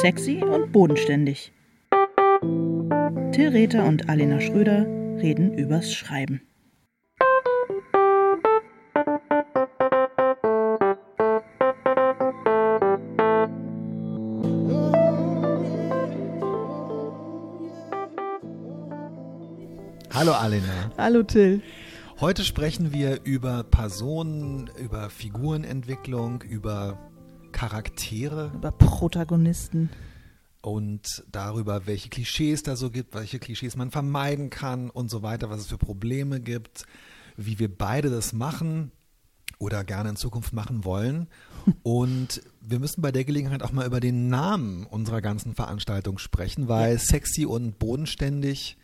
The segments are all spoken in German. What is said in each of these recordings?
Sexy und bodenständig. Till Rether und Alena Schröder reden übers Schreiben. Hallo Alena. Hallo Till. Heute sprechen wir über Personen, über Figurenentwicklung, über Charaktere. Über Protagonisten. Und darüber, welche Klischees da so gibt, welche Klischees man vermeiden kann und so weiter, was es für Probleme gibt, wie wir beide das machen oder gerne in Zukunft machen wollen. Und wir müssen bei der Gelegenheit auch mal über den Namen unserer ganzen Veranstaltung sprechen, weil sexy und bodenständig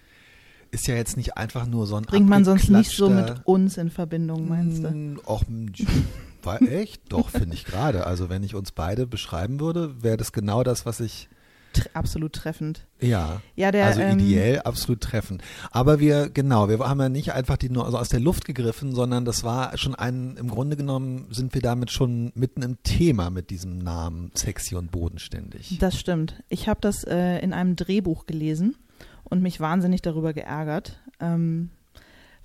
ist ja jetzt nicht einfach nur so ein Bringt man sonst nicht so mit uns in Verbindung, meinst du? Hm, Och, war echt? Doch, finde ich gerade. Also wenn ich uns beide beschreiben würde, wäre das genau das, was ich absolut treffend. Ja, ja der, also ähm, ideell absolut treffend. Aber wir, genau, wir haben ja nicht einfach die nur also aus der Luft gegriffen, sondern das war schon ein, im Grunde genommen sind wir damit schon mitten im Thema mit diesem Namen sexy und bodenständig. Das stimmt. Ich habe das äh, in einem Drehbuch gelesen und mich wahnsinnig darüber geärgert, ähm,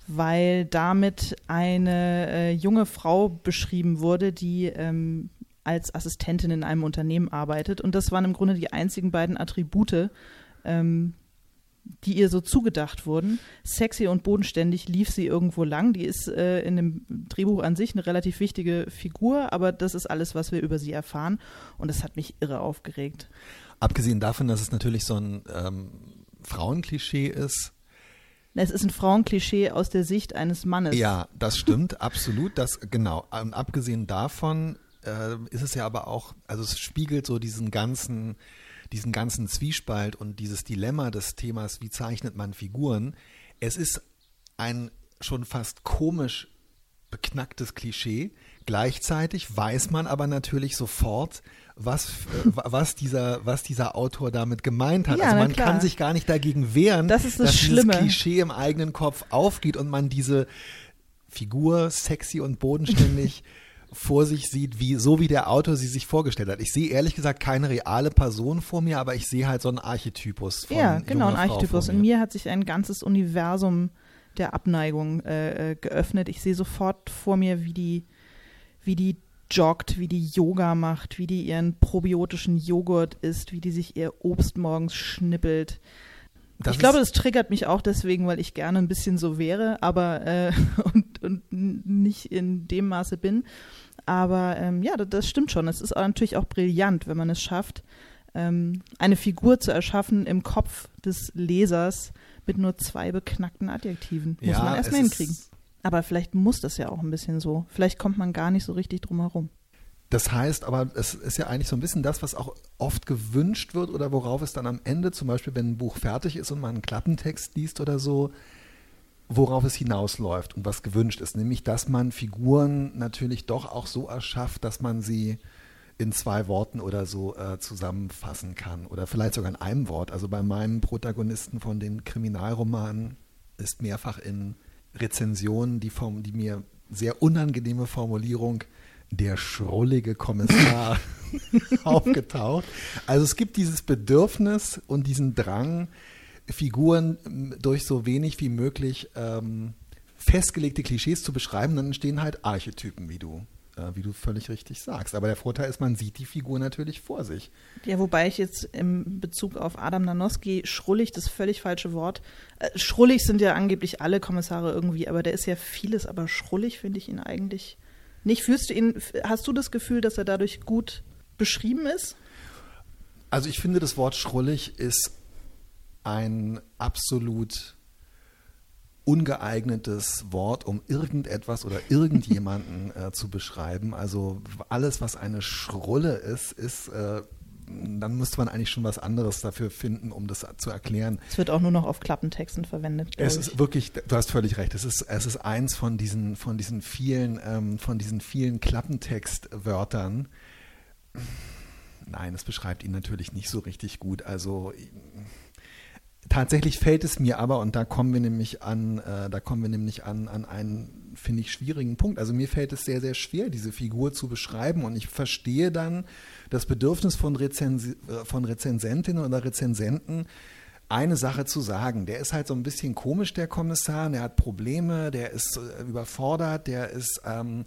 weil damit eine äh, junge Frau beschrieben wurde, die ähm, als Assistentin in einem Unternehmen arbeitet. Und das waren im Grunde die einzigen beiden Attribute, ähm, die ihr so zugedacht wurden. Sexy und bodenständig lief sie irgendwo lang. Die ist äh, in dem Drehbuch an sich eine relativ wichtige Figur, aber das ist alles, was wir über sie erfahren. Und das hat mich irre aufgeregt. Abgesehen davon, dass es natürlich so ein ähm, Frauenklischee ist. Es ist ein Frauenklischee aus der Sicht eines Mannes. Ja, das stimmt, absolut. Das genau. Und abgesehen davon äh, ist es ja aber auch, also es spiegelt so diesen ganzen, diesen ganzen Zwiespalt und dieses Dilemma des Themas, wie zeichnet man Figuren. Es ist ein schon fast komisch beknacktes Klischee. Gleichzeitig weiß man aber natürlich sofort, was, äh, was, dieser, was dieser Autor damit gemeint hat. Ja, also man kann sich gar nicht dagegen wehren, Das ist das dass Schlimme. dieses Klischee im eigenen Kopf aufgeht und man diese Figur sexy und bodenständig vor sich sieht, wie so wie der Autor sie sich vorgestellt hat. Ich sehe ehrlich gesagt keine reale Person vor mir, aber ich sehe halt so einen Archetypus von Ja, genau, ein Archetypus. In mir hat sich ein ganzes Universum der Abneigung äh, äh, geöffnet. Ich sehe sofort vor mir, wie die, wie die joggt, wie die Yoga macht, wie die ihren probiotischen Joghurt isst, wie die sich ihr Obst morgens schnippelt. Das ich glaube, ist- das triggert mich auch deswegen, weil ich gerne ein bisschen so wäre, aber äh, und, und nicht in dem Maße bin. Aber ähm, ja, das, das stimmt schon. Es ist auch natürlich auch brillant, wenn man es schafft, ähm, eine Figur zu erschaffen im Kopf des Lesers mit nur zwei beknackten Adjektiven. Muss Ja, man erstmal ist- hinkriegen. Aber vielleicht muss das ja auch ein bisschen so. Vielleicht kommt man gar nicht so richtig drum herum. Das heißt aber, es ist ja eigentlich so ein bisschen das, was auch oft gewünscht wird oder worauf es dann am Ende, zum Beispiel wenn ein Buch fertig ist und man einen Klappentext liest oder so, worauf es hinausläuft und was gewünscht ist. Nämlich, dass man Figuren natürlich doch auch so erschafft, dass man sie in zwei Worten oder so äh, zusammenfassen kann. Oder vielleicht sogar in einem Wort. Also bei meinen Protagonisten von den Kriminalromanen ist mehrfach in Rezensionen die, Form, die mir sehr unangenehme Formulierung der schrullige Kommissar aufgetaucht. Also es gibt dieses Bedürfnis und diesen Drang, Figuren durch so wenig wie möglich ähm, festgelegte Klischees zu beschreiben, dann entstehen halt Archetypen, wie du, wie du völlig richtig sagst. Aber der Vorteil ist, man sieht die Figur natürlich vor sich. Ja, wobei ich jetzt im Bezug auf Adam Danowski schrullig das völlig falsche Wort. Äh, schrullig sind ja angeblich alle Kommissare irgendwie, aber der ist ja vieles, aber schrullig finde ich ihn eigentlich nicht. Fühlst du ihn, hast du das Gefühl, dass er dadurch gut beschrieben ist? Also ich finde, das Wort schrullig ist ein absolut ungeeignetes Wort, um irgendetwas oder irgendjemanden äh, zu beschreiben. Also alles, was eine Schrulle ist, ist, äh, dann müsste man eigentlich schon was anderes dafür finden, um das zu erklären. Es wird auch nur noch auf Klappentexten verwendet. Es ist wirklich, du hast völlig recht. Es ist, es ist eins von diesen, von diesen vielen, ähm, von diesen vielen Klappentextwörtern. Nein, es beschreibt ihn natürlich nicht so richtig gut. Also Tatsächlich fällt es mir aber, und da kommen wir nämlich an, äh, da kommen wir nämlich an, an einen, finde ich, schwierigen Punkt. Also mir fällt es sehr, sehr schwer, diese Figur zu beschreiben und ich verstehe dann das Bedürfnis von, Rezensi äh, von Rezensentinnen oder Rezensenten, eine Sache zu sagen. Der ist halt so ein bisschen komisch, der Kommissar, der hat Probleme, der ist äh, überfordert, der ist ähm,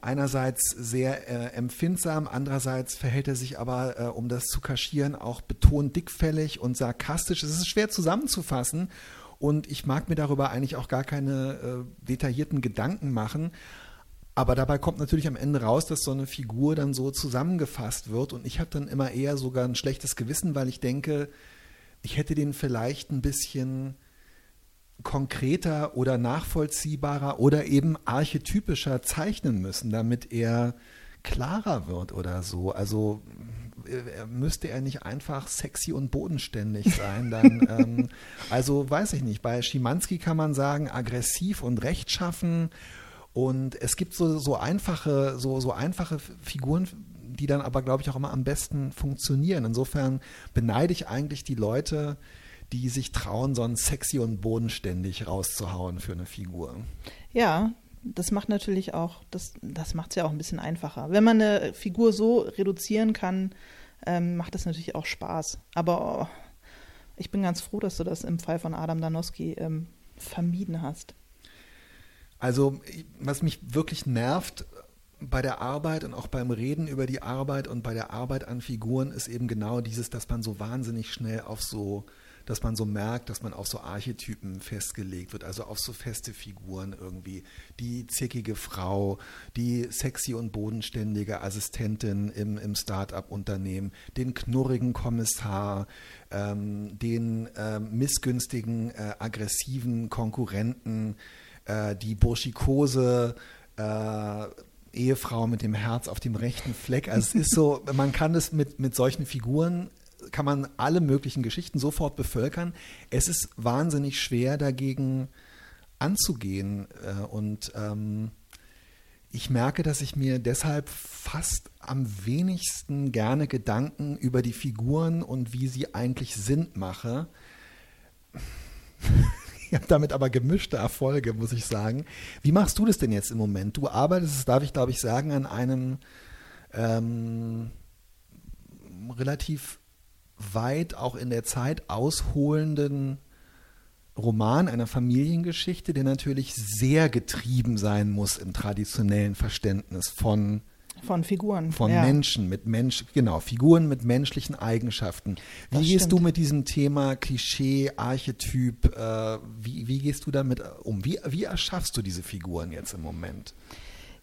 einerseits sehr äh, empfindsam, andererseits verhält er sich aber, äh, um das zu kaschieren, auch betont dickfällig und sarkastisch. Es ist schwer zusammenzufassen und ich mag mir darüber eigentlich auch gar keine äh, detaillierten Gedanken machen. Aber dabei kommt natürlich am Ende raus, dass so eine Figur dann so zusammengefasst wird und ich habe dann immer eher sogar ein schlechtes Gewissen, weil ich denke, ich hätte den vielleicht ein bisschen konkreter oder nachvollziehbarer oder eben archetypischer zeichnen müssen, damit er klarer wird oder so. Also äh, müsste er nicht einfach sexy und bodenständig sein, dann, ähm, also weiß ich nicht, bei Schimanski kann man sagen, aggressiv und rechtschaffen und es gibt so, so einfache, so, so einfache Figuren, die dann aber, glaube ich, auch immer am besten funktionieren. Insofern beneide ich eigentlich die Leute, die sich trauen, so ein sexy und bodenständig rauszuhauen für eine Figur. Ja, das macht natürlich auch, das, das macht es ja auch ein bisschen einfacher. Wenn man eine Figur so reduzieren kann, ähm, macht das natürlich auch Spaß. Aber oh, ich bin ganz froh, dass du das im Fall von Adam Danowski ähm, vermieden hast. Also, was mich wirklich nervt bei der Arbeit und auch beim Reden über die Arbeit und bei der Arbeit an Figuren ist eben genau dieses, dass man so wahnsinnig schnell auf so dass man so merkt, dass man auf so Archetypen festgelegt wird, also auf so feste Figuren irgendwie. Die zickige Frau, die sexy und bodenständige Assistentin im, im Start-up-Unternehmen, den knurrigen Kommissar, ähm, den äh, missgünstigen, äh, aggressiven Konkurrenten, äh, die burschikose äh, Ehefrau mit dem Herz auf dem rechten Fleck. Also es ist so, man kann es mit, mit solchen Figuren kann man alle möglichen Geschichten sofort bevölkern. Es ist wahnsinnig schwer dagegen anzugehen. Äh, und ähm, ich merke, dass ich mir deshalb fast am wenigsten gerne Gedanken über die Figuren und wie sie eigentlich sind mache. Ich habe damit aber gemischte Erfolge, muss ich sagen. Wie machst du das denn jetzt im Moment? Du arbeitest, das darf ich glaube ich sagen, an einem ähm, relativ weit auch in der Zeit ausholenden Roman einer Familiengeschichte, der natürlich sehr getrieben sein muss im traditionellen Verständnis von von Figuren. Von ja. Menschen mit Mensch, genau, Figuren mit menschlichen Eigenschaften. Wie das gehst stimmt. du mit diesem Thema Klischee, Archetyp, äh, wie, wie gehst du damit um? Wie, wie erschaffst du diese Figuren jetzt im Moment?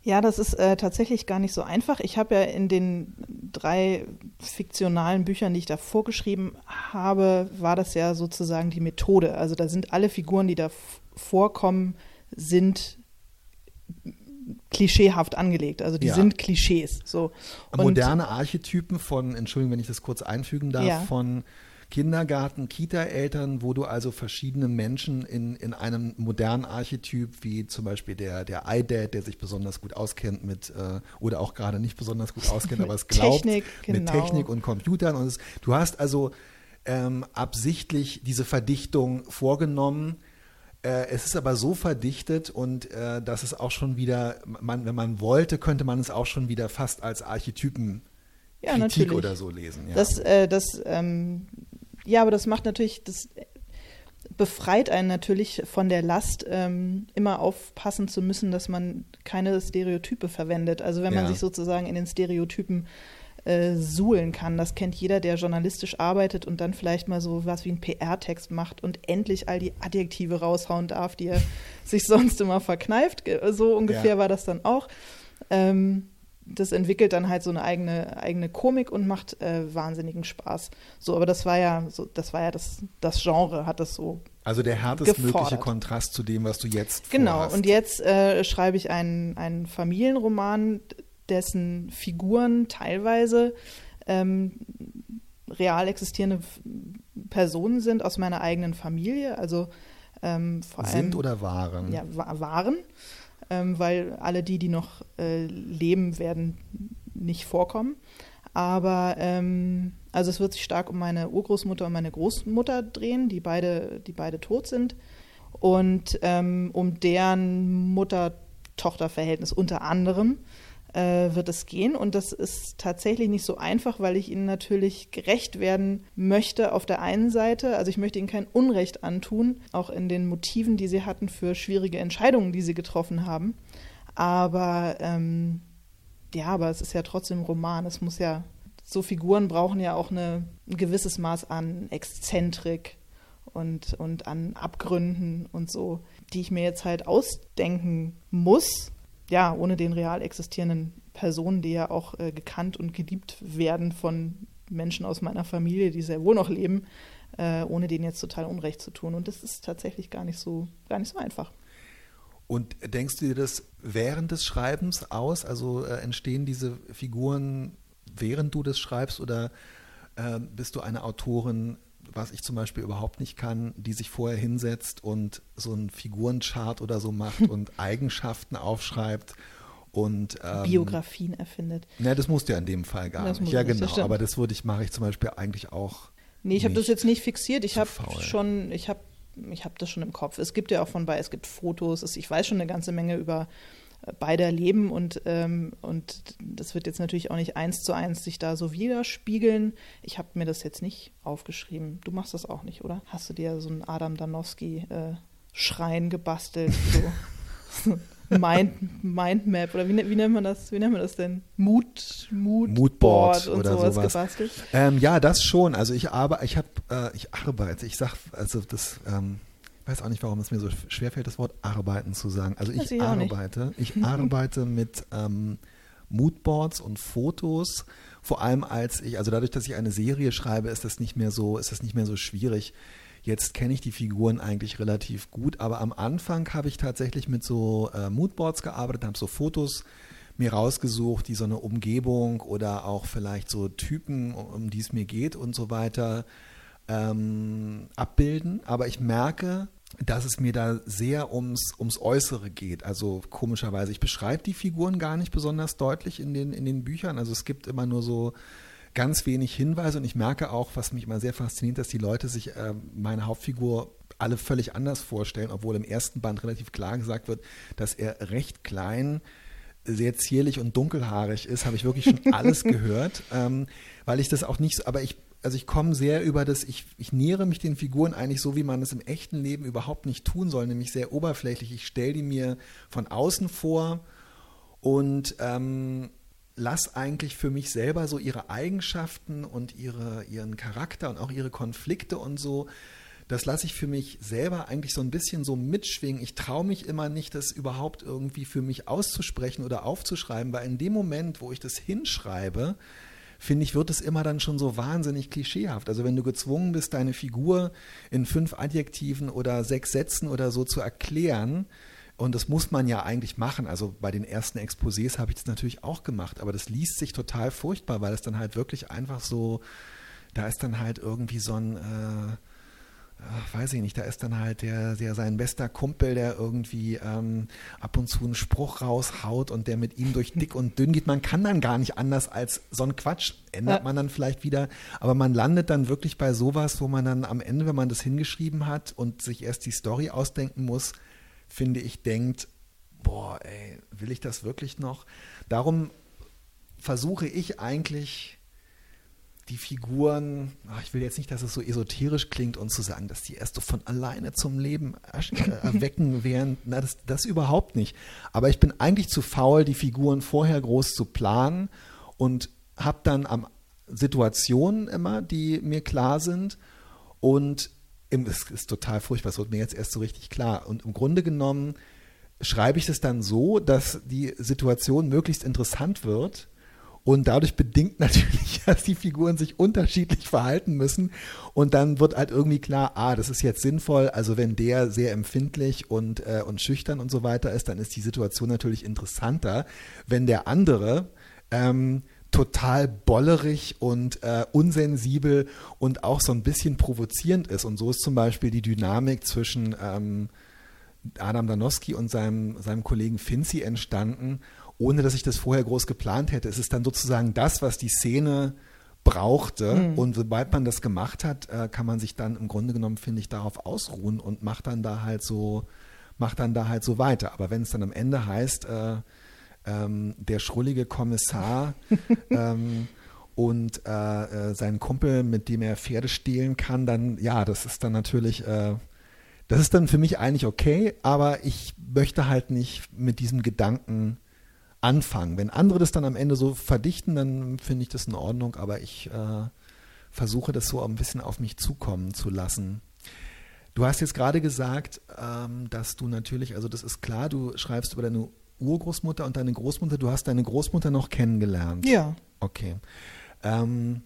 Ja, das ist äh, tatsächlich gar nicht so einfach. Ich habe ja in den drei fiktionalen Büchern, die ich da vorgeschrieben habe, war das ja sozusagen die Methode. Also da sind alle Figuren, die da vorkommen, sind klischeehaft angelegt. Also die ja. sind Klischees. So. Moderne Archetypen von, Entschuldigung, wenn ich das kurz einfügen darf, ja. von Kindergarten, Kita-Eltern, wo du also verschiedene Menschen in, in einem modernen Archetyp, wie zum Beispiel der, der iDad, der sich besonders gut auskennt mit, äh, oder auch gerade nicht besonders gut auskennt, aber es glaubt, Technik, genau. mit Technik und Computern. Und es, du hast also ähm, absichtlich diese Verdichtung vorgenommen. Äh, es ist aber so verdichtet und äh, dass es auch schon wieder, man, wenn man wollte, könnte man es auch schon wieder fast als Archetypen ja, Kritik natürlich. oder so lesen. Ja. Das, äh, das ähm, ja, aber das macht natürlich, das befreit einen natürlich von der Last, ähm, immer aufpassen zu müssen, dass man keine Stereotype verwendet. Also wenn man sich sozusagen in den Stereotypen äh, suhlen kann. Das kennt jeder, der journalistisch arbeitet und dann vielleicht mal so was wie einen PR-Text macht und endlich all die Adjektive raushauen darf, die er sich sonst immer verkneift. So ungefähr ja. war das dann auch. Ähm, das entwickelt dann halt so eine eigene, eigene Komik und macht äh, wahnsinnigen Spaß. So, aber das war ja, so, das war ja das, das Genre, hat das so. Also der härtestmögliche Kontrast zu dem, was du jetzt Genau, vorhast. und jetzt äh, schreibe ich einen, einen Familienroman, dessen Figuren teilweise ähm, real existierende Personen sind aus meiner eigenen Familie. Also ähm, vor allem. Sind oder waren? Ja, waren ähm, weil alle die, die noch äh, leben, werden nicht vorkommen. Aber ähm, also es wird sich stark um meine Urgroßmutter und meine Großmutter drehen, die beide, die beide tot sind. Und ähm, um deren Mutter-Tochter-Verhältnis unter anderem äh, wird es gehen. Und das ist tatsächlich nicht so einfach, weil ich ihnen natürlich gerecht werden möchte auf der einen Seite. Also ich möchte ihnen kein Unrecht antun, auch in den Motiven, die sie hatten für schwierige Entscheidungen, die sie getroffen haben. Aber ähm, ja, aber es ist ja trotzdem Roman. Es muss ja, so Figuren brauchen ja auch eine, ein gewisses Maß an Exzentrik und, und an Abgründen und so, die ich mir jetzt halt ausdenken muss, ja, ohne den real existierenden Personen, die ja auch äh, gekannt und geliebt werden von Menschen aus meiner Familie, die sehr wohl noch leben, äh, ohne denen jetzt total Unrecht zu tun. Und das ist tatsächlich gar nicht so, gar nicht so einfach. Und denkst du dir das während des Schreibens aus? Also äh, entstehen diese Figuren, während du das schreibst, oder äh, bist du eine Autorin, was ich zum Beispiel überhaupt nicht kann, die sich vorher hinsetzt und so einen Figurenchart oder so macht und Eigenschaften aufschreibt und ähm, Biografien erfindet. Ne, das musst du ja in dem Fall gar das nicht. Ja, genau. Das aber das würde ich mache ich zum Beispiel eigentlich auch. Nee, ich habe das jetzt nicht fixiert. Ich habe schon, ich habe, ich habe das schon im Kopf. Es gibt ja auch von bei, es gibt Fotos. ich weiß schon eine ganze Menge über beider leben und, ähm, und das wird jetzt natürlich auch nicht eins zu eins sich da so widerspiegeln. Ich habe mir das jetzt nicht aufgeschrieben. Du machst das auch nicht, oder? Hast du dir so einen Adam Danowski-Schrein äh, gebastelt? So. Mind, Mindmap oder wie, wie, nennt man das? Wie nennt man das denn? Mood, Mood Moodboard und oder sowas, sowas. gebastelt? Ähm, ja, das schon. Also ich arbeite, ich habe, äh, ich arbeite. Ich sag, also das ähm, weiß auch nicht, warum es mir so schwer fällt, das Wort arbeiten zu sagen. Also ich, ich arbeite. Ich arbeite mit ähm, Moodboards und Fotos. Vor allem als ich, also dadurch, dass ich eine Serie schreibe, ist das nicht mehr so, ist das nicht mehr so schwierig. Jetzt kenne ich die Figuren eigentlich relativ gut, aber am Anfang habe ich tatsächlich mit so äh, Moodboards gearbeitet, habe so Fotos mir rausgesucht, die so eine Umgebung oder auch vielleicht so Typen, um die es mir geht und so weiter ähm, abbilden. Aber ich merke, dass es mir da sehr ums, ums Äußere geht. Also komischerweise, ich beschreibe die Figuren gar nicht besonders deutlich in den, in den Büchern. Also es gibt immer nur so ganz wenig Hinweise und ich merke auch, was mich immer sehr fasziniert, dass die Leute sich äh, meine Hauptfigur alle völlig anders vorstellen, obwohl im ersten Band relativ klar gesagt wird, dass er recht klein, sehr zierlich und dunkelhaarig ist, habe ich wirklich schon alles gehört, ähm, weil ich das auch nicht, so, aber ich also ich komme sehr über das, ich, ich nähere mich den Figuren eigentlich so, wie man es im echten Leben überhaupt nicht tun soll, nämlich sehr oberflächlich. Ich stelle die mir von außen vor und ähm, lass eigentlich für mich selber so ihre Eigenschaften und ihre, ihren Charakter und auch ihre Konflikte und so, das lasse ich für mich selber eigentlich so ein bisschen so mitschwingen. Ich traue mich immer nicht, das überhaupt irgendwie für mich auszusprechen oder aufzuschreiben, weil in dem Moment, wo ich das hinschreibe, finde ich, wird es immer dann schon so wahnsinnig klischeehaft. Also wenn du gezwungen bist, deine Figur in fünf Adjektiven oder sechs Sätzen oder so zu erklären, und das muss man ja eigentlich machen. Also bei den ersten Exposés habe ich das natürlich auch gemacht, aber das liest sich total furchtbar, weil es dann halt wirklich einfach so, da ist dann halt irgendwie so ein, äh, ach, weiß ich nicht, da ist dann halt der, der sein bester Kumpel, der irgendwie ähm, ab und zu einen Spruch raushaut und der mit ihm durch dick und dünn geht. Man kann dann gar nicht anders als so ein Quatsch ändert ja. man dann vielleicht wieder, aber man landet dann wirklich bei sowas, wo man dann am Ende, wenn man das hingeschrieben hat und sich erst die Story ausdenken muss, finde ich, denkt, boah, ey, will ich das wirklich noch? Darum versuche ich eigentlich die Figuren, ach, ich will jetzt nicht, dass es so esoterisch klingt und zu sagen, dass die erst so von alleine zum Leben äh, erwecken wären, na, das, das überhaupt nicht. Aber ich bin eigentlich zu faul, die Figuren vorher groß zu planen und habe dann am Situationen immer, die mir klar sind und es ist total furchtbar, es wird mir jetzt erst so richtig klar. Und im Grunde genommen schreibe ich es dann so, dass die Situation möglichst interessant wird und dadurch bedingt natürlich, dass die Figuren sich unterschiedlich verhalten müssen. Und dann wird halt irgendwie klar, ah, das ist jetzt sinnvoll. Also wenn der sehr empfindlich und, äh, und schüchtern und so weiter ist, dann ist die Situation natürlich interessanter. Wenn der andere ähm, total bollerig und äh, unsensibel und auch so ein bisschen provozierend ist. Und so ist zum Beispiel die Dynamik zwischen ähm, Adam Danowski und seinem, seinem Kollegen Finzi entstanden ohne dass ich das vorher groß geplant hätte. Es ist dann sozusagen das, was die Szene brauchte. Mhm. Und sobald man das gemacht hat, äh, kann man sich dann im Grunde genommen, finde ich, darauf ausruhen und macht dann da halt so, macht dann da halt so weiter. Aber wenn es dann am Ende heißt, äh, ähm, der schrullige Kommissar ähm, und äh, äh, sein Kumpel, mit dem er Pferde stehlen kann, dann ja, das ist dann natürlich, äh, das ist dann für mich eigentlich okay, aber ich möchte halt nicht mit diesem Gedanken anfangen. Wenn andere das dann am Ende so verdichten, dann finde ich das in Ordnung, aber ich äh, versuche das so ein bisschen auf mich zukommen zu lassen. Du hast jetzt gerade gesagt, ähm, dass du natürlich, also das ist klar, du schreibst über deine Urgroßmutter und deine Großmutter. Du hast deine Großmutter noch kennengelernt. Ja. Okay. Ähm,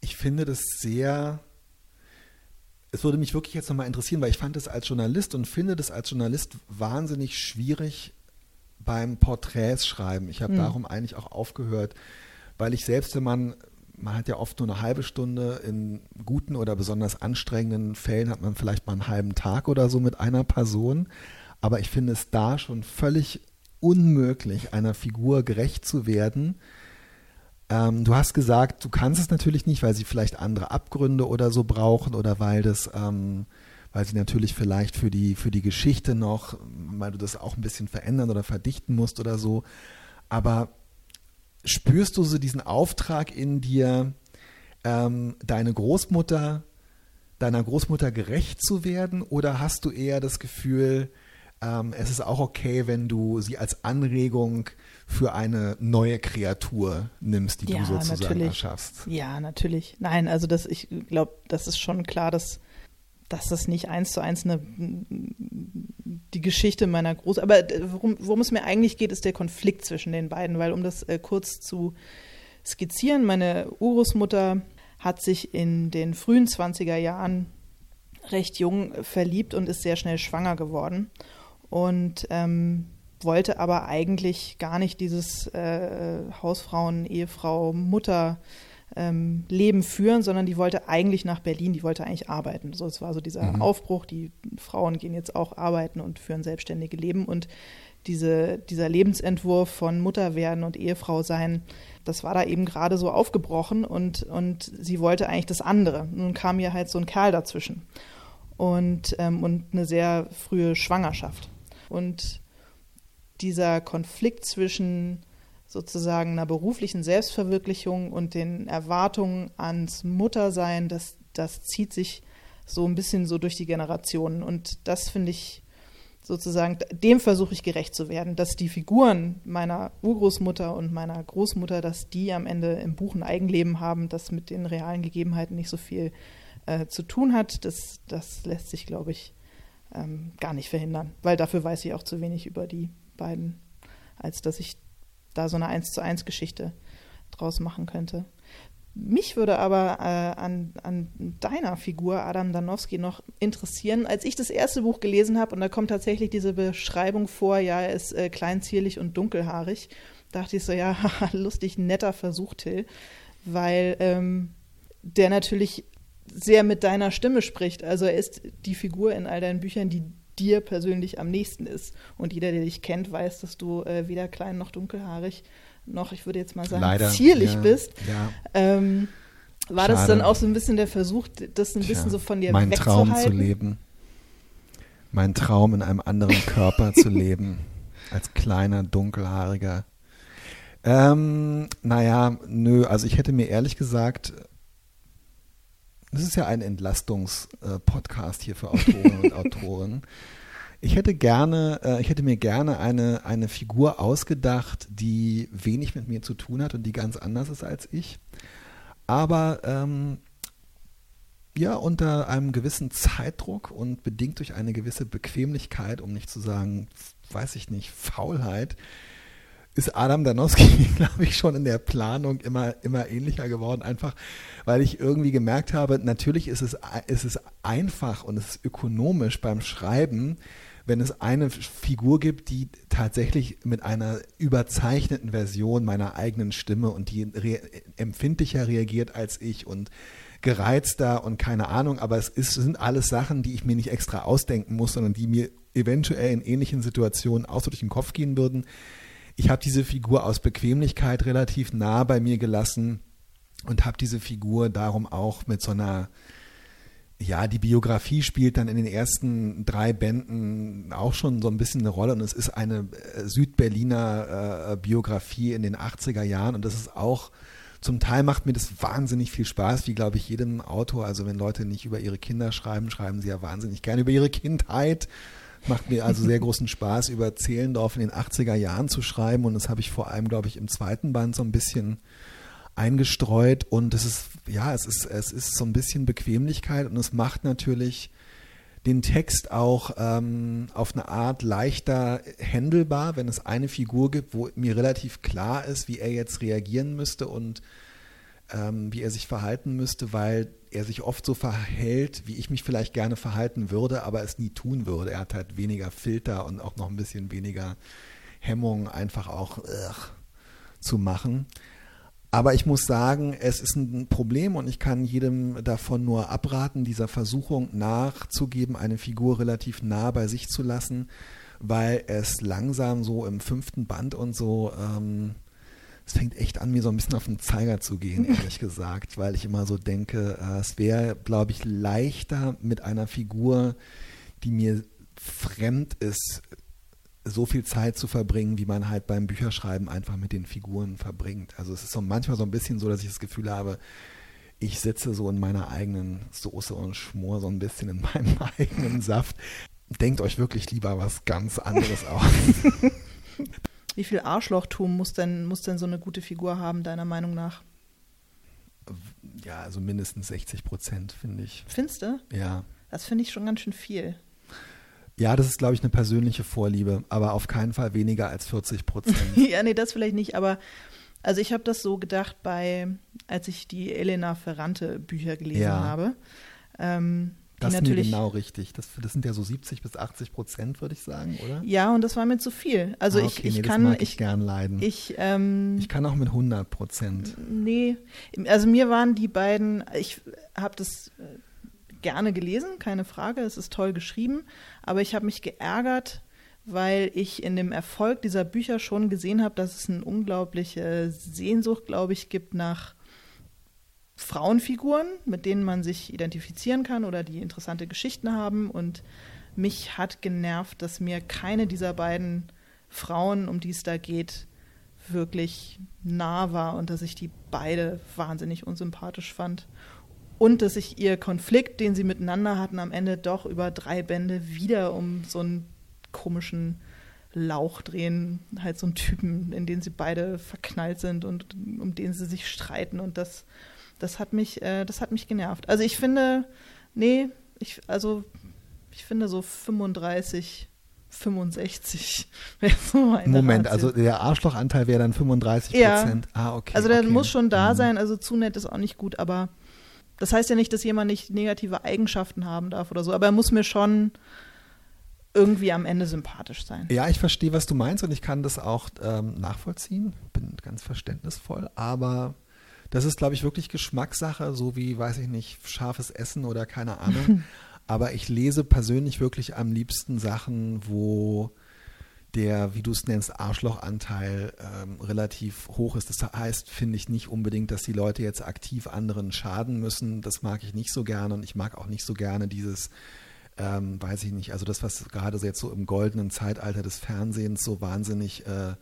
ich finde das sehr. Es würde mich wirklich jetzt nochmal interessieren, weil ich fand es als Journalist und finde das als Journalist wahnsinnig schwierig beim Porträts schreiben. Ich habe hm. darum eigentlich auch aufgehört, weil ich selbst, wenn man, man hat ja oft nur eine halbe Stunde, in guten oder besonders anstrengenden Fällen hat man vielleicht mal einen halben Tag oder so mit einer Person. Aber ich finde es da schon völlig unmöglich, einer Figur gerecht zu werden. Ähm, du hast gesagt, du kannst es natürlich nicht, weil sie vielleicht andere Abgründe oder so brauchen oder weil das, ähm, weil sie natürlich vielleicht für die, für die Geschichte noch, weil du das auch ein bisschen verändern oder verdichten musst oder so. Aber spürst du so diesen Auftrag in dir, ähm, deine Großmutter, deiner Großmutter gerecht zu werden? Oder hast du eher das Gefühl, ähm, es ist auch okay, wenn du sie als Anregung für eine neue Kreatur nimmst, die ja, du sozusagen natürlich. erschaffst. Ja, natürlich. Nein, also das, ich glaube, das ist schon klar, dass, dass das nicht eins zu eins eine, die Geschichte meiner Groß... Aber worum, worum es mir eigentlich geht, ist der Konflikt zwischen den beiden, weil um das äh, kurz zu skizzieren, meine Urgroßmutter hat sich in den frühen 20er Jahren recht jung verliebt und ist sehr schnell schwanger geworden und ähm, wollte aber eigentlich gar nicht dieses äh, Hausfrauen, Ehefrau, Mutter ähm, Leben führen, sondern die wollte eigentlich nach Berlin, die wollte eigentlich arbeiten. So, es war so dieser mhm. Aufbruch, die Frauen gehen jetzt auch arbeiten und führen selbstständige Leben und diese, dieser Lebensentwurf von Mutter werden und Ehefrau sein, das war da eben gerade so aufgebrochen und, und sie wollte eigentlich das andere. Nun kam ihr halt so ein Kerl dazwischen und, ähm, und eine sehr frühe Schwangerschaft. Und dieser Konflikt zwischen sozusagen einer beruflichen Selbstverwirklichung und den Erwartungen ans Muttersein, das, das zieht sich so ein bisschen so durch die Generationen. Und das finde ich sozusagen, dem versuche ich gerecht zu werden, dass die Figuren meiner Urgroßmutter und meiner Großmutter, dass die am Ende im Buch ein Eigenleben haben, das mit den realen Gegebenheiten nicht so viel äh, zu tun hat. Das, das lässt sich, glaube ich, ähm, gar nicht verhindern, weil dafür weiß ich auch zu wenig über die beiden, als dass ich da so eine eins zu eins Geschichte draus machen könnte. Mich würde aber äh, an, an deiner Figur, Adam Danowski, noch interessieren. Als ich das erste Buch gelesen habe, und da kommt tatsächlich diese Beschreibung vor, ja, er ist äh, kleinzierlich und dunkelhaarig, dachte ich so, ja, lustig, netter Versuch, Till, weil ähm, der natürlich sehr mit deiner Stimme spricht. Also er ist die Figur in all deinen Büchern, die dir persönlich am nächsten ist. Und jeder, der dich kennt, weiß, dass du äh, weder klein noch dunkelhaarig noch, ich würde jetzt mal sagen, Leider, zierlich ja, bist. Ja. Ähm, war Schade. das dann auch so ein bisschen der Versuch, das ein Tja, bisschen so von dir mein wegzuhalten? Traum zu leben. Mein Traum in einem anderen Körper zu leben. Als kleiner, dunkelhaariger. Ähm, naja, nö, also ich hätte mir ehrlich gesagt das ist ja ein Entlastungspodcast hier für Autoren und Autoren. Ich hätte gerne, äh, ich hätte mir gerne eine, eine Figur ausgedacht, die wenig mit mir zu tun hat und die ganz anders ist als ich. Aber ähm, ja, unter einem gewissen Zeitdruck und bedingt durch eine gewisse Bequemlichkeit, um nicht zu sagen, weiß ich nicht, Faulheit, ist Adam Danowski, glaube ich, schon in der Planung immer, immer ähnlicher geworden. Einfach, weil ich irgendwie gemerkt habe, natürlich ist es, ist es einfach und es ist ökonomisch beim Schreiben, wenn es eine Figur gibt, die tatsächlich mit einer überzeichneten Version meiner eigenen Stimme und die re empfindlicher reagiert als ich und gereizter und keine Ahnung, aber es ist, sind alles Sachen, die ich mir nicht extra ausdenken muss, sondern die mir eventuell in ähnlichen Situationen auch so durch den Kopf gehen würden ich habe diese Figur aus Bequemlichkeit relativ nah bei mir gelassen und habe diese Figur darum auch mit so einer ja, die Biografie spielt dann in den ersten drei Bänden auch schon so ein bisschen eine Rolle und es ist eine äh, Südberliner äh, Biografie in den 80er Jahren und das ist auch zum Teil macht mir das wahnsinnig viel Spaß, wie glaube ich jedem Autor. Also wenn Leute nicht über ihre Kinder schreiben, schreiben sie ja wahnsinnig gerne über ihre Kindheit. Macht mir also sehr großen Spaß, über Zehlendorf in den 80er Jahren zu schreiben. Und das habe ich vor allem, glaube ich, im zweiten Band so ein bisschen eingestreut. Und es ist, ja, es ist, es ist so ein bisschen Bequemlichkeit. Und es macht natürlich den Text auch ähm, auf eine Art leichter händelbar, wenn es eine Figur gibt, wo mir relativ klar ist, wie er jetzt reagieren müsste und ähm, wie er sich verhalten müsste, weil er sich oft so verhält, wie ich mich vielleicht gerne verhalten würde, aber es nie tun würde. Er hat halt weniger Filter und auch noch ein bisschen weniger Hemmung, einfach auch ugh, zu machen. Aber ich muss sagen, es ist ein Problem und ich kann jedem davon nur abraten, dieser Versuchung nachzugeben, eine Figur relativ nah bei sich zu lassen, weil es langsam so im fünften Band und so, ähm, es fängt echt an, mir so ein bisschen auf den Zeiger zu gehen, ehrlich gesagt, weil ich immer so denke, äh, es wäre, glaube ich, leichter mit einer Figur, die mir fremd ist, so viel Zeit zu verbringen, wie man halt beim Bücherschreiben einfach mit den Figuren verbringt. Also es ist so manchmal so ein bisschen so, dass ich das Gefühl habe, ich sitze so in meiner eigenen Soße und schmor so ein bisschen in meinem eigenen Saft. Denkt euch wirklich lieber was ganz anderes aus. Wie viel Arschlochtum muss denn, muss denn so eine gute Figur haben, deiner Meinung nach? Ja, also mindestens 60 Prozent, finde ich. Findest du? Ja. Das finde ich schon ganz schön viel. Ja, das ist, glaube ich, eine persönliche Vorliebe, aber auf keinen Fall weniger als 40 Prozent. ja, nee, das vielleicht nicht, aber also ich habe das so gedacht bei, als ich die Elena Ferrante Bücher gelesen Ja. habe. Ähm, Das ist mir natürlich, genau richtig. Das, das sind ja so 70 bis 80 Prozent, würde ich sagen, oder? Ja, und das war mir zu viel. Also Ah, ich, okay, ich nee, das kann, mag ich, ich gern leiden. ich, ähm, Ich kann auch mit 100 Prozent. Nee, also mir waren die beiden, ich habe das äh, gerne gelesen, keine Frage, es ist toll geschrieben, aber ich habe mich geärgert, weil ich in dem Erfolg dieser Bücher schon gesehen habe, dass es eine unglaubliche Sehnsucht, glaube ich, gibt nach Frauenfiguren, mit denen man sich identifizieren kann oder die interessante Geschichten haben. Und mich hat genervt, dass mir keine dieser beiden Frauen, um die es da geht, wirklich nah war und dass ich die beide wahnsinnig unsympathisch fand. Und dass sich ihr Konflikt, den sie miteinander hatten, am Ende doch über drei Bände wieder um so einen komischen Lauch drehen, halt so einen Typen, in den sie beide verknallt sind und um den sie sich streiten. Und das, das hat mich, äh, das hat mich genervt. Also ich finde, nee, ich, also ich finde so 35, 65 wäre so meine Moment, Ratio. also der Arschlochanteil wäre dann 35 Ja. Prozent. Ah, okay. Also der okay. muss schon da Mhm. sein, also zu nett ist auch nicht gut, aber das heißt ja nicht, dass jemand nicht negative Eigenschaften haben darf oder so, aber er muss mir schon irgendwie am Ende sympathisch sein. Ja, ich verstehe, was du meinst und ich kann das auch ähm, nachvollziehen. Bin ganz verständnisvoll, aber das ist, glaube ich, wirklich Geschmackssache, so wie, weiß ich nicht, scharfes Essen oder keine Ahnung. aber ich lese persönlich wirklich am liebsten Sachen, wo der, wie du es nennst, Arschlochanteil ähm, relativ hoch ist. Das heißt, finde ich nicht unbedingt, dass die Leute jetzt aktiv anderen schaden müssen. Das mag ich nicht so gerne und ich mag auch nicht so gerne dieses, ähm, weiß ich nicht, also das, was gerade so jetzt so im goldenen Zeitalter des Fernsehens so wahnsinnig äh,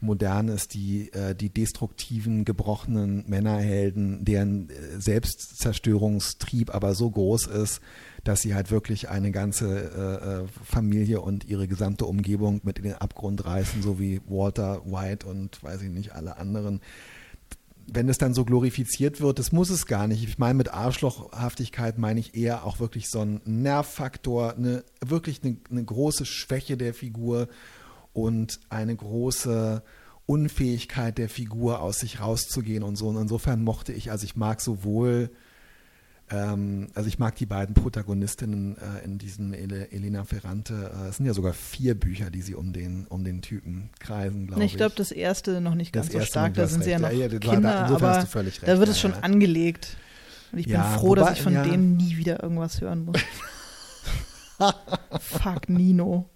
modern ist, die, äh, die destruktiven, gebrochenen Männerhelden, deren äh, Selbstzerstörungstrieb aber so groß ist, dass sie halt wirklich eine ganze äh, äh, Familie und ihre gesamte Umgebung mit in den Abgrund reißen, so wie Walter White und weiß ich nicht, alle anderen. Wenn es dann so glorifiziert wird, das muss es gar nicht. Ich meine, mit Arschlochhaftigkeit meine ich eher auch wirklich so einen Nervfaktor, eine, wirklich eine, eine große Schwäche der Figur und eine große Unfähigkeit der Figur aus sich rauszugehen und so. Und insofern mochte ich, also ich mag sowohl ähm, also ich mag die beiden Protagonistinnen äh, in diesem Ele Elena Ferrante. Äh, es sind ja sogar vier Bücher, die sie um den, um den Typen kreisen, glaube ich. ich glaube, das erste noch nicht ganz Das so stark, da sind sie ja recht. noch Ja, ja, da- Kinder, insofern hast aber du völlig da recht, wird es schon ja. angelegt. Und ich bin froh, wobei- dass ich von denen nie wieder irgendwas hören muss. Fuck Nino.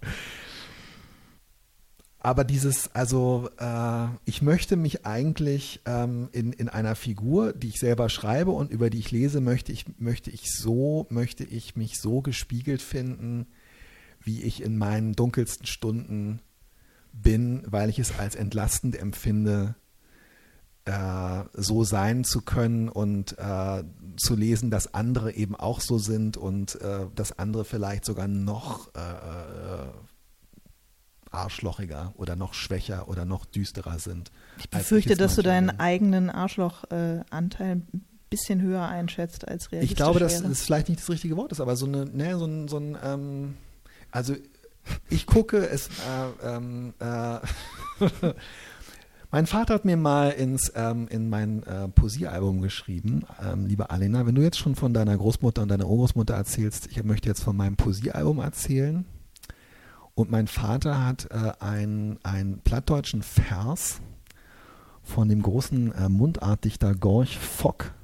Aber dieses, also äh, ich möchte mich eigentlich ähm, in, in einer Figur, die ich selber schreibe und über die ich lese, möchte ich, möchte ich so, möchte ich mich so gespiegelt finden, wie ich in meinen dunkelsten Stunden bin, weil ich es als entlastend empfinde, äh, so sein zu können und äh, zu lesen, dass andere eben auch so sind und äh, dass andere vielleicht sogar noch äh, äh, arschlochiger oder noch schwächer oder noch düsterer sind. Ich befürchte, dass du deinen eigenen Arschlochanteil ein bisschen höher einschätzt als realistisch Ich glaube, dass das vielleicht nicht das richtige Wort ist, aber so eine, ne, so ein, so ein ähm, also ich gucke es, äh, ähm, äh, Mein Vater hat mir mal ins, ähm, in mein äh, Poesiealbum geschrieben, ähm, liebe Alena, wenn du jetzt schon von deiner Großmutter und deiner Urgroßmutter erzählst, ich möchte jetzt von meinem Poesiealbum erzählen. Und mein Vater hat äh, einen plattdeutschen Vers von dem großen äh, Mundartdichter Gorch Fock,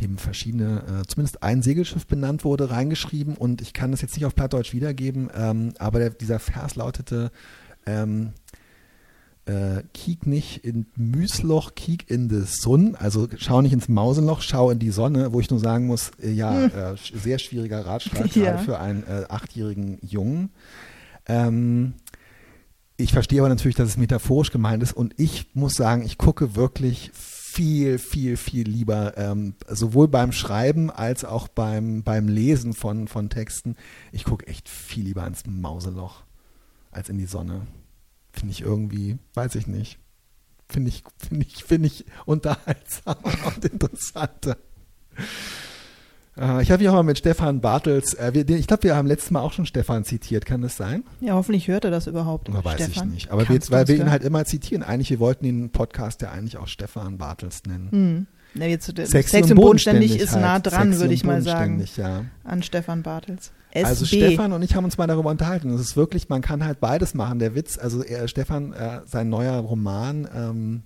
dem verschiedene, äh, zumindest ein Segelschiff benannt wurde, reingeschrieben. Und ich kann das jetzt nicht auf Plattdeutsch wiedergeben, ähm, aber der, dieser Vers lautete, ähm, äh, kiek nicht in Müsloch, kiek in the Sun, also schau nicht ins Mauseloch, schau in die Sonne, wo ich nur sagen muss, äh, ja, hm. äh, sehr schwieriger Ratschlag, ja. für einen äh, achtjährigen Jungen. Ähm, ich verstehe aber natürlich, dass es metaphorisch gemeint ist und ich muss sagen, ich gucke wirklich viel, viel, viel lieber, ähm, sowohl beim Schreiben als auch beim, beim Lesen von, von Texten. Ich gucke echt viel lieber ins Mauseloch als in die Sonne. Finde ich irgendwie, weiß ich nicht. Finde ich, finde ich, finde ich unterhaltsamer und interessanter. Äh, ich habe hier auch mal mit Stefan Bartels, äh, wir, ich glaube, wir haben letztes Mal auch schon Stefan zitiert, kann das sein? Ja, hoffentlich hört er das überhaupt. Aber weiß Stefan. ich nicht. Aber wir, weil wir ihn halt immer zitieren. Eigentlich, wir wollten den Podcast ja eigentlich auch Stefan Bartels nennen. Hm. Ja, jetzt, Sex, Sex und Bodenständig ist nah halt. dran, würde ich mal sagen, ja. an Stefan Bartels. SB. Also Stefan und ich haben uns mal darüber unterhalten. Es ist wirklich, man kann halt beides machen. Der Witz, also er, Stefan, äh, sein neuer Roman ähm,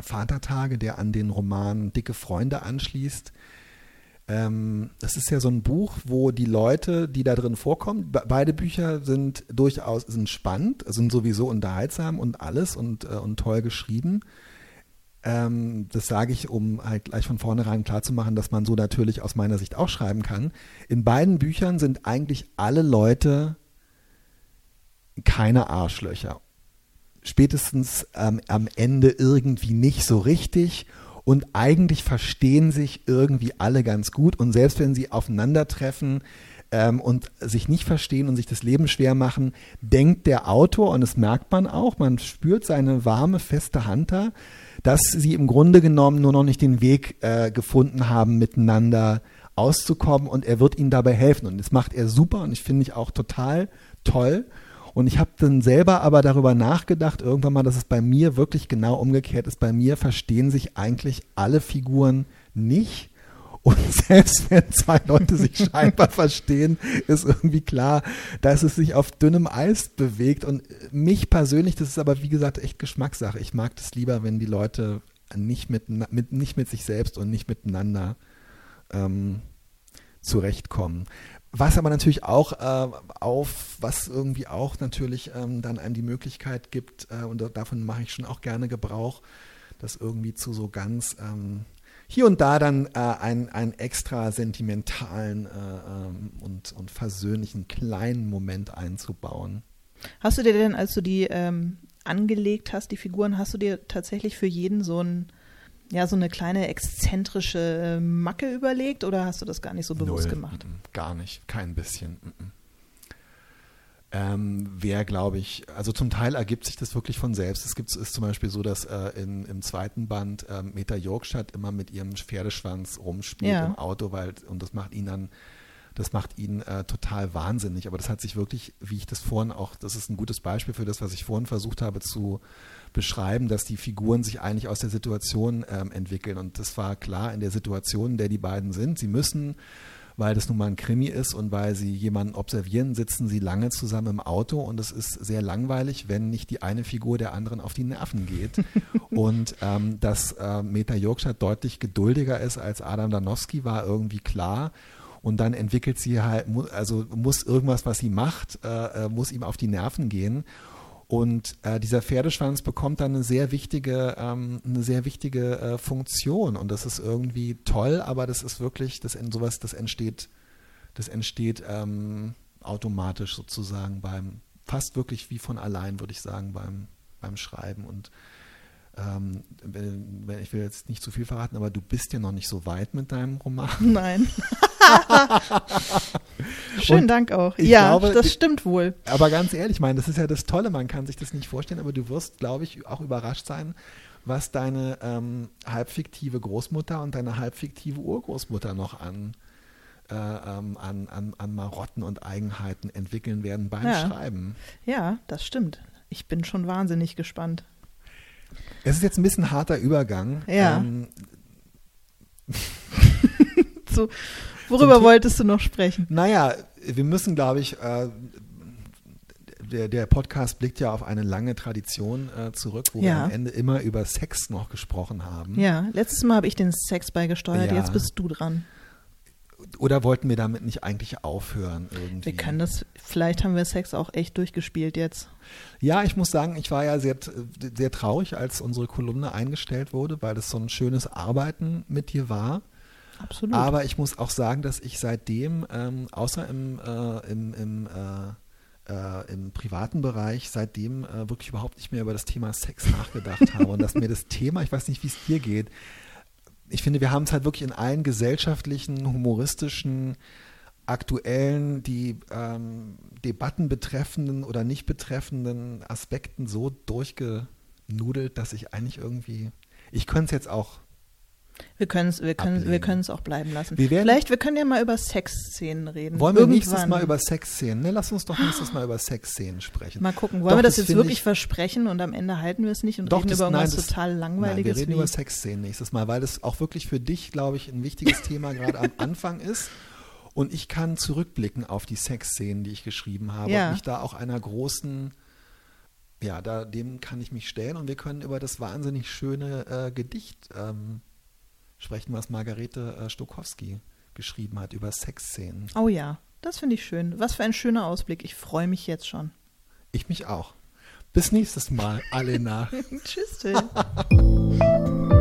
Vatertage, der an den Roman Dicke Freunde anschließt. Ähm, das ist ja so ein Buch, wo die Leute, die da drin vorkommen, be beide Bücher sind durchaus sind spannend, sind sowieso unterhaltsam und alles und, äh, und toll geschrieben. Ähm, das sage ich, um halt gleich von vornherein klarzumachen, dass man so natürlich aus meiner Sicht auch schreiben kann. In beiden Büchern sind eigentlich alle Leute keine Arschlöcher. Spätestens ähm, am Ende irgendwie nicht so richtig und eigentlich verstehen sich irgendwie alle ganz gut und selbst wenn sie aufeinandertreffen, ähm, und sich nicht verstehen und sich das Leben schwer machen, denkt der Autor, und das merkt man auch, man spürt seine warme, feste Hand da, dass sie im Grunde genommen nur noch nicht den Weg äh, gefunden haben, miteinander auszukommen und er wird ihnen dabei helfen. Und das macht er super und ich finde ich auch total toll. Und ich habe dann selber aber darüber nachgedacht, irgendwann mal, dass es bei mir wirklich genau umgekehrt ist. Bei mir verstehen sich eigentlich alle Figuren nicht. Und selbst wenn zwei Leute sich scheinbar verstehen, ist irgendwie klar, dass es sich auf dünnem Eis bewegt. Und mich persönlich, das ist aber wie gesagt echt Geschmackssache. Ich mag das lieber, wenn die Leute nicht mit, mit, nicht mit sich selbst und nicht miteinander ähm, zurechtkommen. Was aber natürlich auch äh, auf, was irgendwie auch natürlich ähm, dann einem die Möglichkeit gibt, äh, und davon mache ich schon auch gerne Gebrauch, das irgendwie zu so ganz ähm, hier und da dann äh, einen, einen extra sentimentalen äh, ähm, und, und versöhnlichen kleinen Moment einzubauen. Hast du dir denn, als du die ähm, angelegt hast, die Figuren, hast du dir tatsächlich für jeden so ein ja, so eine kleine exzentrische Macke überlegt oder hast du das gar nicht so bewusst Null, gemacht? Gar nicht, kein bisschen ähm, wäre, glaube ich, also zum Teil ergibt sich das wirklich von selbst. Es gibt, ist zum Beispiel so, dass äh, in, im zweiten Band äh, Meta Yorkstadt immer mit ihrem Pferdeschwanz rumspielt ja. im Auto, weil, und das macht ihn dann, das macht ihn äh, total wahnsinnig. Aber das hat sich wirklich, wie ich das vorhin auch, das ist ein gutes Beispiel für das, was ich vorhin versucht habe zu beschreiben, dass die Figuren sich eigentlich aus der Situation ähm, entwickeln. Und das war klar in der Situation, in der die beiden sind. Sie müssen weil das nun mal ein Krimi ist und weil sie jemanden observieren, sitzen sie lange zusammen im Auto und es ist sehr langweilig, wenn nicht die eine Figur der anderen auf die Nerven geht. und ähm, dass äh, Meta Yorkshire deutlich geduldiger ist als Adam Danowski, war irgendwie klar. Und dann entwickelt sie halt, also muss irgendwas, was sie macht, äh, äh, muss ihm auf die Nerven gehen. Und äh, dieser Pferdeschwanz bekommt dann eine sehr wichtige, ähm, eine sehr wichtige äh, Funktion. Und das ist irgendwie toll, aber das ist wirklich, das sowas, das entsteht, das entsteht ähm, automatisch sozusagen beim, fast wirklich wie von allein, würde ich sagen, beim, beim Schreiben. Und ähm, ich will jetzt nicht zu viel verraten, aber du bist ja noch nicht so weit mit deinem Roman. Nein. Schönen Dank auch. Ja, glaube, das stimmt wohl. Aber ganz ehrlich, ich meine, das ist ja das Tolle, man kann sich das nicht vorstellen, aber du wirst, glaube ich, auch überrascht sein, was deine ähm, halbfiktive Großmutter und deine halbfiktive Urgroßmutter noch an, äh, ähm, an, an, an Marotten und Eigenheiten entwickeln werden beim ja. Schreiben. Ja, das stimmt. Ich bin schon wahnsinnig gespannt. Es ist jetzt ein bisschen harter Übergang. Ja. Ähm, so, worüber wolltest du noch sprechen? Naja, wir müssen, glaube ich, äh, der, der, Podcast blickt ja auf eine lange Tradition äh, zurück, wo ja. wir am Ende immer über Sex noch gesprochen haben. Ja, letztes Mal habe ich den Sex beigesteuert, ja. jetzt bist du dran. Oder wollten wir damit nicht eigentlich aufhören irgendwie? Wir können das, vielleicht haben wir Sex auch echt durchgespielt jetzt. Ja, ich muss sagen, ich war ja sehr, sehr traurig, als unsere Kolumne eingestellt wurde, weil es so ein schönes Arbeiten mit dir war. Absolut. Aber ich muss auch sagen, dass ich seitdem, ähm, außer im, äh, im, im, äh, äh, im privaten Bereich, seitdem äh, wirklich überhaupt nicht mehr über das Thema Sex nachgedacht habe. Und dass mir das Thema, ich weiß nicht, wie es dir geht, ich finde, wir haben es halt wirklich in allen gesellschaftlichen, humoristischen, aktuellen, die ähm, Debatten betreffenden oder nicht betreffenden Aspekten so durchgenudelt, dass ich eigentlich irgendwie, ich könnte es jetzt auch wir können es wir können, wir auch bleiben lassen. Wir Vielleicht, wir können ja mal über Sexszenen reden. Wollen wir Irgendwann. nächstes Mal über Sexszenen? Ne, lass uns doch nächstes Mal über Sexszenen sprechen. Mal gucken, wollen doch, wir das, das jetzt wirklich ich, versprechen und am Ende halten wir es nicht und doch, reden das, über irgendwas nein, das, total Langweiliges? Nein, wir reden über Sexszenen nächstes Mal, weil das auch wirklich für dich, glaube ich, ein wichtiges Thema gerade am Anfang ist. Und ich kann zurückblicken auf die Sexszenen, die ich geschrieben habe ja. und mich da auch einer großen ja, da, dem kann ich mich stellen und wir können über das wahnsinnig schöne äh, Gedicht ähm, sprechen, was Margarete äh, Stokowski geschrieben hat über Sexszenen. Oh ja, das finde ich schön. Was für ein schöner Ausblick. Ich freue mich jetzt schon. Ich mich auch. Bis nächstes Mal, Alena. Tschüss.